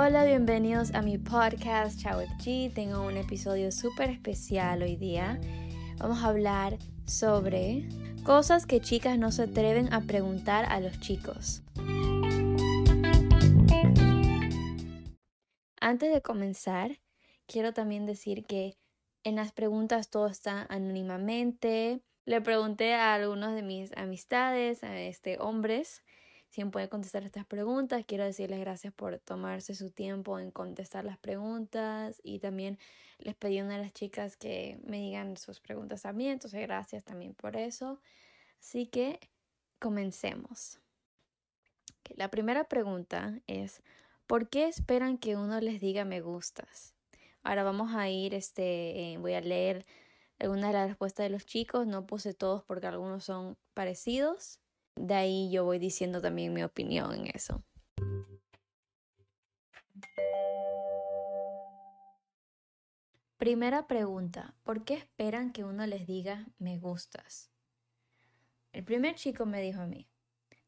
Hola, bienvenidos a mi podcast Chao G. Tengo un episodio súper especial hoy día. Vamos a hablar sobre cosas que chicas no se atreven a preguntar a los chicos. Antes de comenzar, quiero también decir que en las preguntas todo está anónimamente. Le pregunté a algunos de mis amistades, a este hombres, si me pueden contestar estas preguntas. Quiero decirles gracias por tomarse su tiempo en contestar las preguntas y también les pedí a una de las chicas que me digan sus preguntas también, entonces gracias también por eso. Así que comencemos. La primera pregunta es, ¿por qué esperan que uno les diga me gustas? Ahora vamos a ir, este, eh, voy a leer algunas de las respuestas de los chicos, no puse todos porque algunos son parecidos. De ahí yo voy diciendo también mi opinión en eso. Primera pregunta, ¿por qué esperan que uno les diga me gustas? El primer chico me dijo a mí,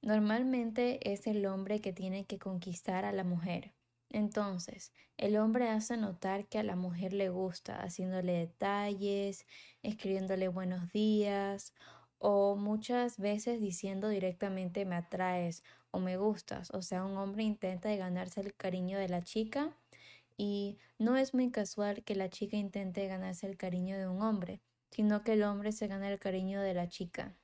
normalmente es el hombre que tiene que conquistar a la mujer. Entonces, el hombre hace notar que a la mujer le gusta, haciéndole detalles, escribiéndole buenos días o muchas veces diciendo directamente me atraes o me gustas. O sea, un hombre intenta ganarse el cariño de la chica y no es muy casual que la chica intente ganarse el cariño de un hombre, sino que el hombre se gana el cariño de la chica.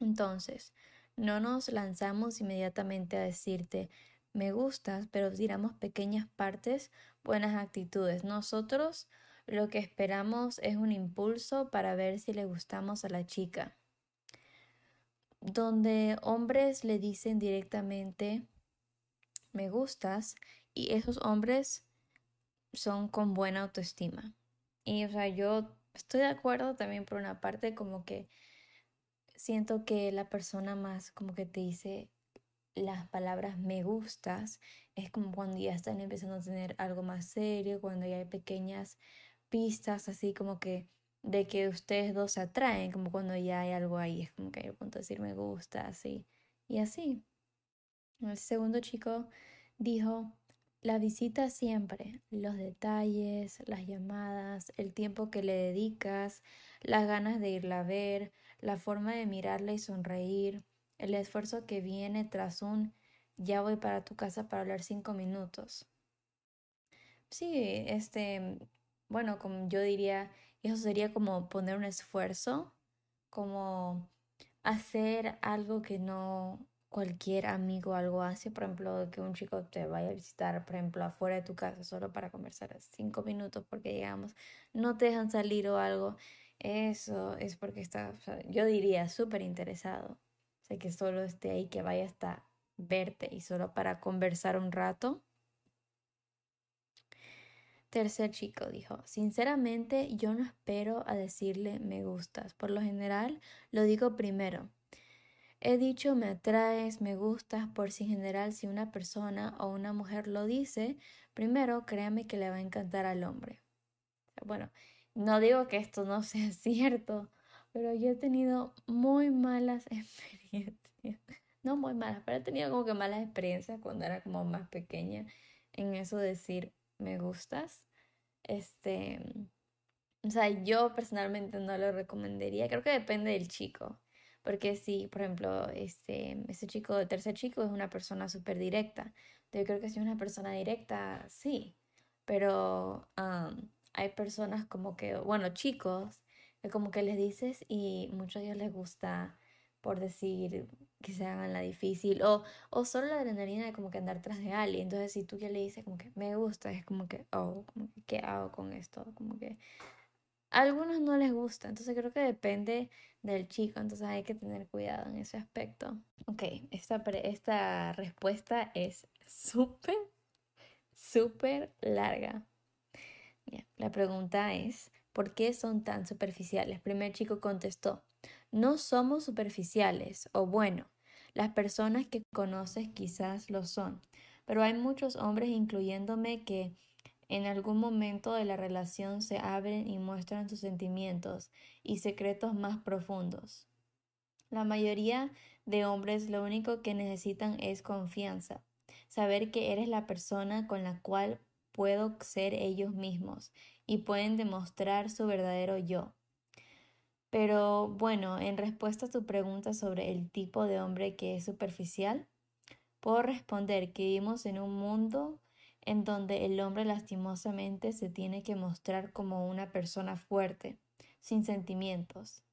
Entonces, no nos lanzamos inmediatamente a decirte me gustas, pero tiramos pequeñas partes, buenas actitudes. Nosotros lo que esperamos es un impulso para ver si le gustamos a la chica. Donde hombres le dicen directamente me gustas y esos hombres son con buena autoestima. Y o sea, yo estoy de acuerdo también por una parte como que siento que la persona más como que te dice las palabras me gustas es como cuando ya están empezando a tener algo más serio, cuando ya hay pequeñas pistas así como que de que ustedes dos se atraen, como cuando ya hay algo ahí, es como que hay el punto de decir me gusta, así y así. El segundo chico dijo, la visita siempre, los detalles, las llamadas, el tiempo que le dedicas, las ganas de irla a ver, la forma de mirarla y sonreír, el esfuerzo que viene tras un ya voy para tu casa para hablar cinco minutos. Sí, este, bueno, como yo diría, eso sería como poner un esfuerzo, como hacer algo que no cualquier amigo algo hace, por ejemplo, que un chico te vaya a visitar, por ejemplo, afuera de tu casa solo para conversar cinco minutos porque digamos no te dejan salir o algo, eso es porque está, yo diría, súper interesado que solo esté ahí, que vaya hasta verte y solo para conversar un rato. Tercer chico dijo, sinceramente yo no espero a decirle me gustas. Por lo general lo digo primero. He dicho me atraes, me gustas, por si en general si una persona o una mujer lo dice, primero créame que le va a encantar al hombre. Bueno, no digo que esto no sea cierto, pero yo he tenido muy malas experiencias. No muy malas, pero he tenido como que malas experiencias cuando era como más pequeña en eso de decir me gustas. Este, o sea, yo personalmente no lo recomendaría. Creo que depende del chico. Porque si, por ejemplo, este, chico, el tercer chico es una persona súper directa. Yo creo que si es una persona directa, sí. Pero hay personas como que, bueno, chicos como que les dices y muchos de ellos les gusta por decir que se hagan la difícil o, o solo la adrenalina de como que andar tras de alguien. Entonces si tú ya le dices como que me gusta, es como que, oh, como que, ¿qué hago con esto? Como que a algunos no les gusta, entonces creo que depende del chico, entonces hay que tener cuidado en ese aspecto. Ok, esta, esta respuesta es súper, súper larga. la pregunta es, ¿Por qué son tan superficiales? Primer chico contestó, no somos superficiales, o bueno, las personas que conoces quizás lo son, pero hay muchos hombres, incluyéndome, que en algún momento de la relación se abren y muestran sus sentimientos y secretos más profundos. La mayoría de hombres lo único que necesitan es confianza. saber que eres la persona con la cual puedo ser ellos mismos y pueden demostrar su verdadero yo. Pero bueno, en respuesta a tu pregunta sobre el tipo de hombre que es superficial, puedo responder que vivimos en un mundo en donde el hombre lastimosamente se tiene que mostrar como una persona fuerte, sin sentimientos,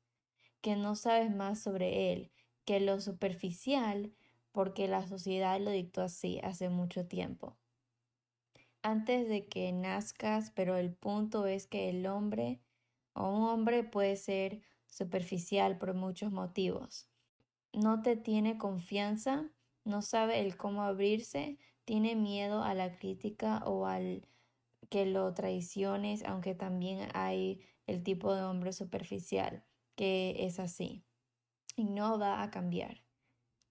que no sabes más sobre él que lo superficial porque la sociedad lo dictó así hace mucho tiempo. Antes de que nazcas, pero el punto es que el hombre o un hombre puede ser superficial por muchos motivos. No te tiene confianza, no sabe el cómo abrirse, tiene miedo a la crítica o al que lo traiciones, aunque también hay el tipo de hombre superficial que es así y no va a cambiar.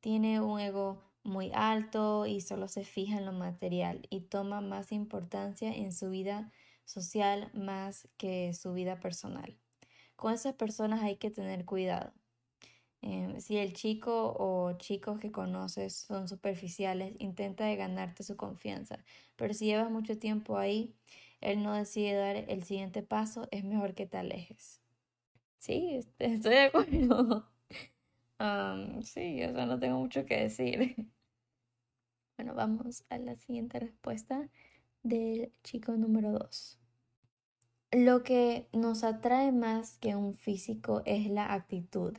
Tiene un ego muy alto y solo se fija en lo material y toma más importancia en su vida social más que su vida personal. Con esas personas hay que tener cuidado. Em, si el chico o chicos que conoces son superficiales, intenta de ganarte su confianza. Pero si llevas mucho tiempo ahí, él no decide dar el siguiente paso, es mejor que te alejes. Sí, estoy de acuerdo. sí, o sea, no tengo mucho que decir. Bueno, vamos a la siguiente respuesta del chico número 2. Lo que nos atrae más que un físico es la actitud.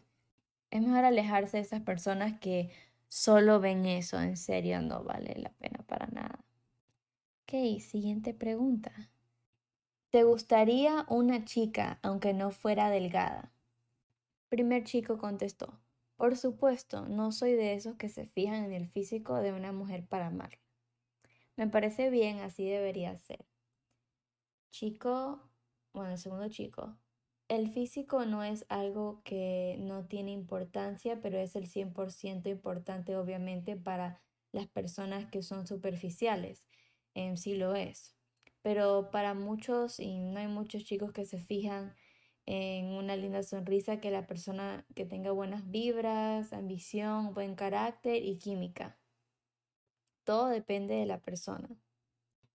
Es mejor alejarse de esas personas que solo ven eso, en serio no vale la pena para nada. Ok, siguiente pregunta. ¿Te gustaría una chica aunque no fuera delgada? Primer chico contestó, por supuesto, no soy de esos que se fijan en el físico de una mujer para amarla. Me parece bien, así debería ser. Chico, bueno, el segundo chico, el físico no es algo que no tiene importancia, pero es el 100% importante obviamente para las personas que son superficiales. En sí lo es. Pero para muchos, y no hay muchos chicos que se fijan en una linda sonrisa, que la persona que tenga buenas vibras, ambición, buen carácter y química. Todo depende de la persona.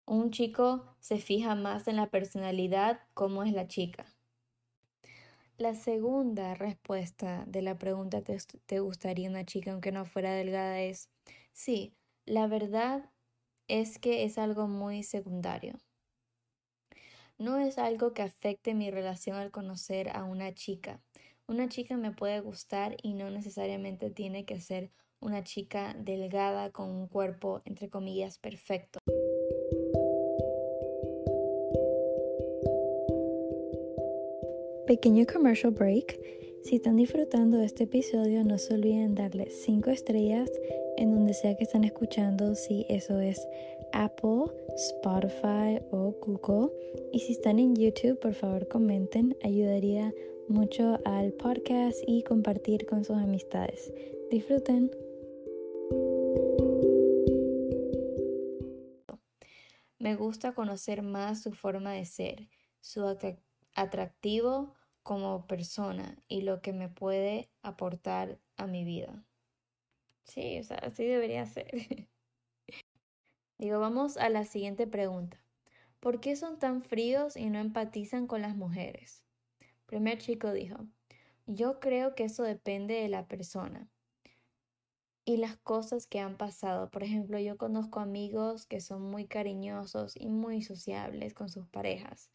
Un chico se fija más en la personalidad como es la chica. La segunda respuesta de la pregunta ¿te, ¿te gustaría una chica aunque no fuera delgada? es sí, la verdad es que es algo muy secundario no es algo que afecte mi relación al conocer a una chica. Una chica me puede gustar y no necesariamente tiene que ser una chica delgada con un cuerpo entre comillas perfecto. Pequeño commercial break. Si están disfrutando de este episodio, no se olviden darle 5 estrellas en donde sea que están escuchando, si eso es Apple, Spotify o Google. Y si están en YouTube, por favor comenten, ayudaría mucho al podcast y compartir con sus amistades. Disfruten. Me gusta conocer más su forma de ser, su atractivo como persona y lo que me puede aportar a mi vida. Sí, o sea, así debería ser. Digo, vamos a la siguiente pregunta. ¿Por qué son tan fríos y no empatizan con las mujeres? Primer chico dijo, yo creo que eso depende de la persona y las cosas que han pasado. Por ejemplo, yo conozco amigos que son muy cariñosos y muy sociables con sus parejas.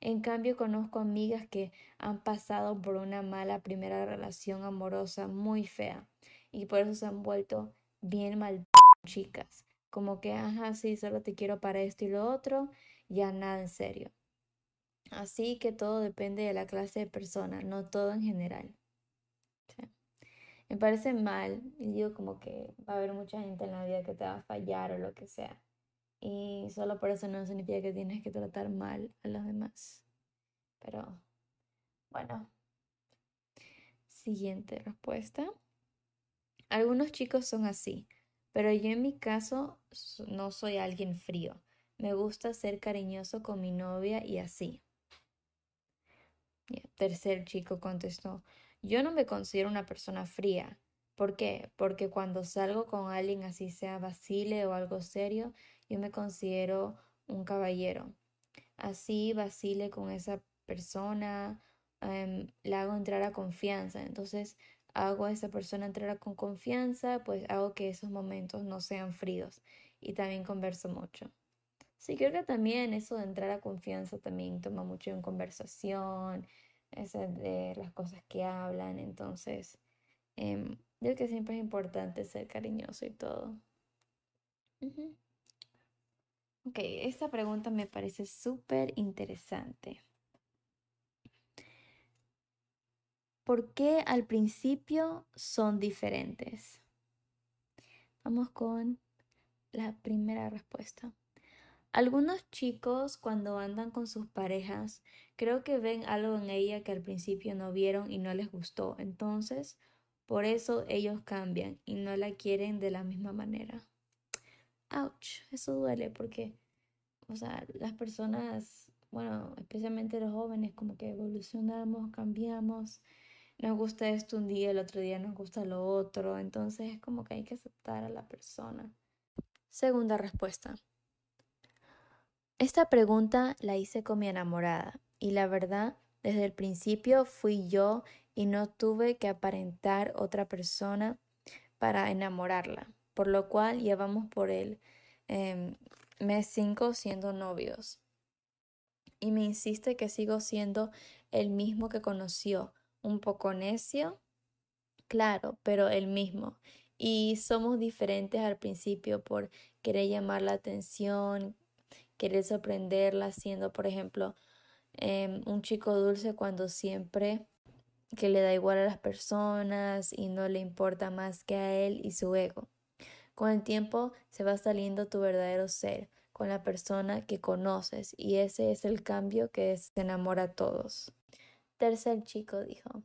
En cambio, conozco amigas que han pasado por una mala primera relación amorosa muy fea y por eso se han vuelto bien mal chicas como que, ajá, sí, solo te quiero para esto y lo otro, ya nada en serio. Así que todo depende de la clase de persona, no todo en general. Me parece mal, y digo como que va a haber mucha gente en la vida que te va a fallar o lo que sea. Y solo por eso no significa que tienes que tratar mal a los demás. Pero, bueno. Siguiente respuesta. Algunos chicos son así pero yo en mi caso no soy alguien frío. Me gusta ser cariñoso con mi novia y así. tercer chico contestó, yo no me considero una persona fría, ¿Por qué? Porque cuando salgo con alguien así sea vacile o algo serio, yo me considero un caballero. Así vacile con esa persona, em, le hago entrar a confianza. Entonces hago a esa persona entrar con confianza, pues hago que esos momentos no sean fríos y también converso mucho. Sí, creo que también eso de entrar a confianza también toma mucho en conversación, de las cosas que hablan, entonces yo creo que siempre es importante ser cariñoso y todo. Ok, esta pregunta me parece súper interesante. ¿Por qué al principio son diferentes? Vamos con la primera respuesta. Algunos chicos cuando andan con sus parejas creo que ven algo en ella que al principio no vieron y no les gustó. Entonces, por eso ellos cambian y no la quieren de la misma manera. Ouch, eso duele porque, o sea, las personas, bueno, especialmente los jóvenes, como que evolucionamos, cambiamos, nos gusta esto un día, el otro día nos gusta lo otro, entonces es como que hay que aceptar a la persona. Segunda respuesta. Esta pregunta la hice con mi enamorada y la verdad, desde el principio fui yo y no tuve que aparentar otra persona para enamorarla, por lo cual llevamos por el em, mes 5 siendo novios. Y me insiste que sigo siendo el mismo que conoció, un poco necio, claro, pero el mismo. Y somos diferentes al principio por querer llamar la atención, querer sorprenderla, siendo, por ejemplo, em, un chico dulce cuando siempre que le da igual a las personas y no le importa más que a él y su ego. Con el tiempo se va saliendo tu verdadero ser, con la persona que conoces, y ese es el cambio que se enamora a todos. Tercer chico dijo,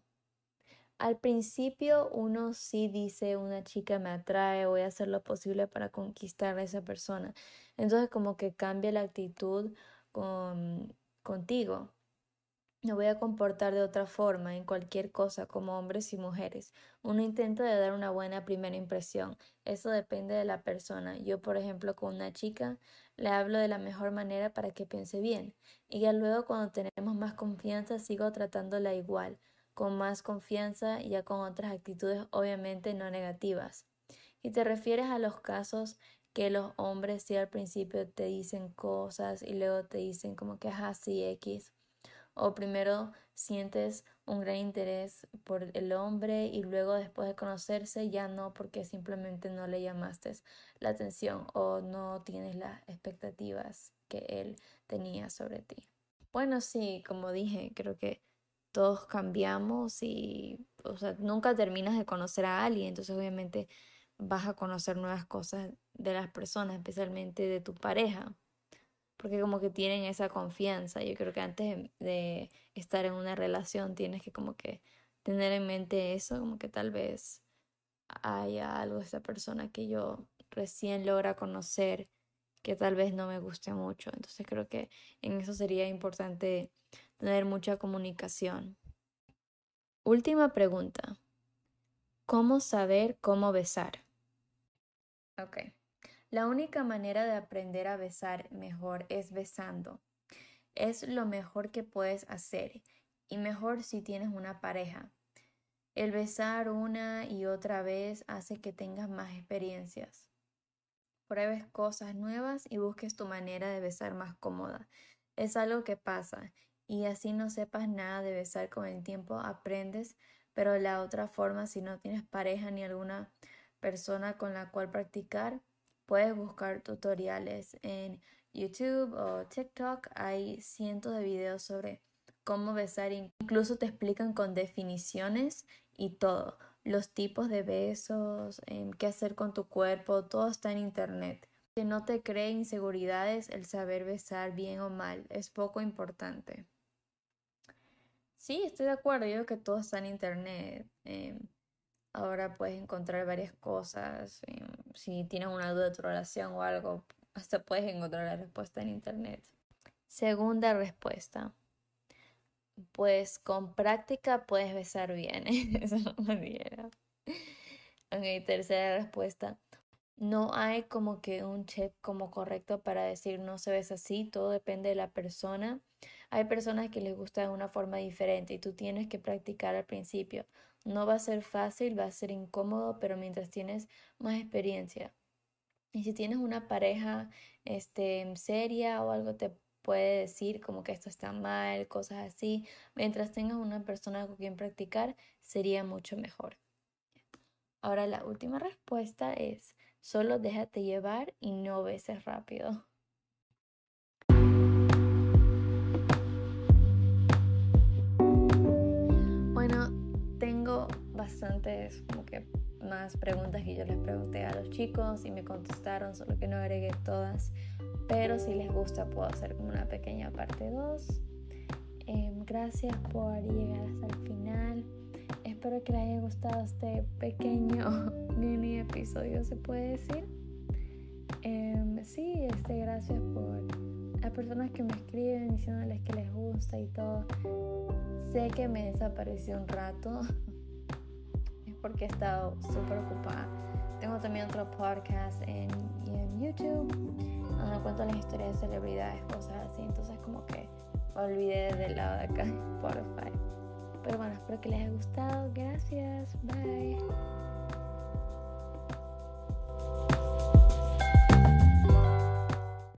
al principio uno sí dice una chica me atrae, voy a hacer lo posible para conquistar a esa persona. Entonces como que cambia la actitud con, contigo. Me voy a comportar de otra forma en cualquier cosa como hombres y mujeres. Uno intenta de dar una buena primera impresión. Eso depende de la persona. Yo, por ejemplo, con una chica le hablo de la mejor manera para que piense bien. Y ya luego cuando tenemos más confianza sigo tratándola igual, con más confianza y ya con otras actitudes obviamente no negativas. Y te refieres a los casos que los hombres sí al principio te dicen cosas y luego te dicen como que es así X o primero sientes un gran interés por el hombre y luego después de conocerse ya no porque simplemente no le llamaste la atención o no tienes las expectativas que él tenía sobre ti. Bueno, sí, como dije, creo que todos cambiamos y, o sea, nunca terminas de conocer a alguien, entonces obviamente vas a conocer nuevas cosas de las personas, especialmente de tu pareja porque como que tienen esa confianza. Yo creo que antes de estar en una relación tienes que como que tener en mente eso, como que tal vez haya algo esa persona que yo recién logra conocer que tal vez no me guste mucho. Entonces creo que en eso sería importante tener mucha comunicación. Última pregunta. ¿Cómo saber cómo besar? Ok. La única manera de aprender a besar mejor es besando. Es lo mejor que puedes hacer y mejor si tienes una pareja. El besar una y otra vez hace que tengas más experiencias. Pruebes cosas nuevas y busques tu manera de besar más cómoda. Es algo que pasa y así no sepas nada de besar con el tiempo aprendes, pero la otra forma si no tienes pareja ni alguna persona con la cual practicar, Puedes buscar tutoriales en YouTube o TikTok. Hay cientos de videos sobre cómo besar. Incluso te explican con definiciones y todo. Los tipos de besos, em, qué hacer con tu cuerpo, todo está en Internet. Que no te cree inseguridades el saber besar bien o mal. Es poco importante. Sí, estoy de acuerdo. Yo creo que todo está en Internet. Em, Ahora puedes encontrar varias cosas. Em, si tienes una duda de tu relación o algo, hasta puedes encontrar la respuesta en internet. Segunda respuesta. Pues con práctica puedes besar bien. Eso no. Ok, tercera respuesta. No hay como que un check como correcto para decir no se ves así, todo depende de la persona. Hay personas que les gusta de una forma diferente y tú tienes que practicar al principio. No va a ser fácil, va a ser incómodo, pero mientras tienes más experiencia. Y si tienes una pareja este, seria o algo te puede decir como que esto está mal, cosas así. Mientras tengas una persona con quien practicar, sería mucho mejor. Ahora la última respuesta es, solo déjate llevar y no beses rápido. Bastantes como que más preguntas que yo les pregunté a los chicos y me contestaron, solo que no agregué todas. Pero si les gusta puedo hacer como una pequeña parte 2. Em, gracias por llegar hasta el final. Espero que les haya gustado este pequeño mini episodio, se puede decir. Em, sí, este, gracias por las personas que me escriben diciéndoles que les gusta y todo. Sé que me desapareció un rato. porque he estado súper ocupada. Tengo también otro podcast en, en YouTube donde cuento las historias de celebridades, cosas así. Entonces como que olvidé del lado de acá Spotify. Pero bueno, espero que les haya gustado. Gracias. Bye.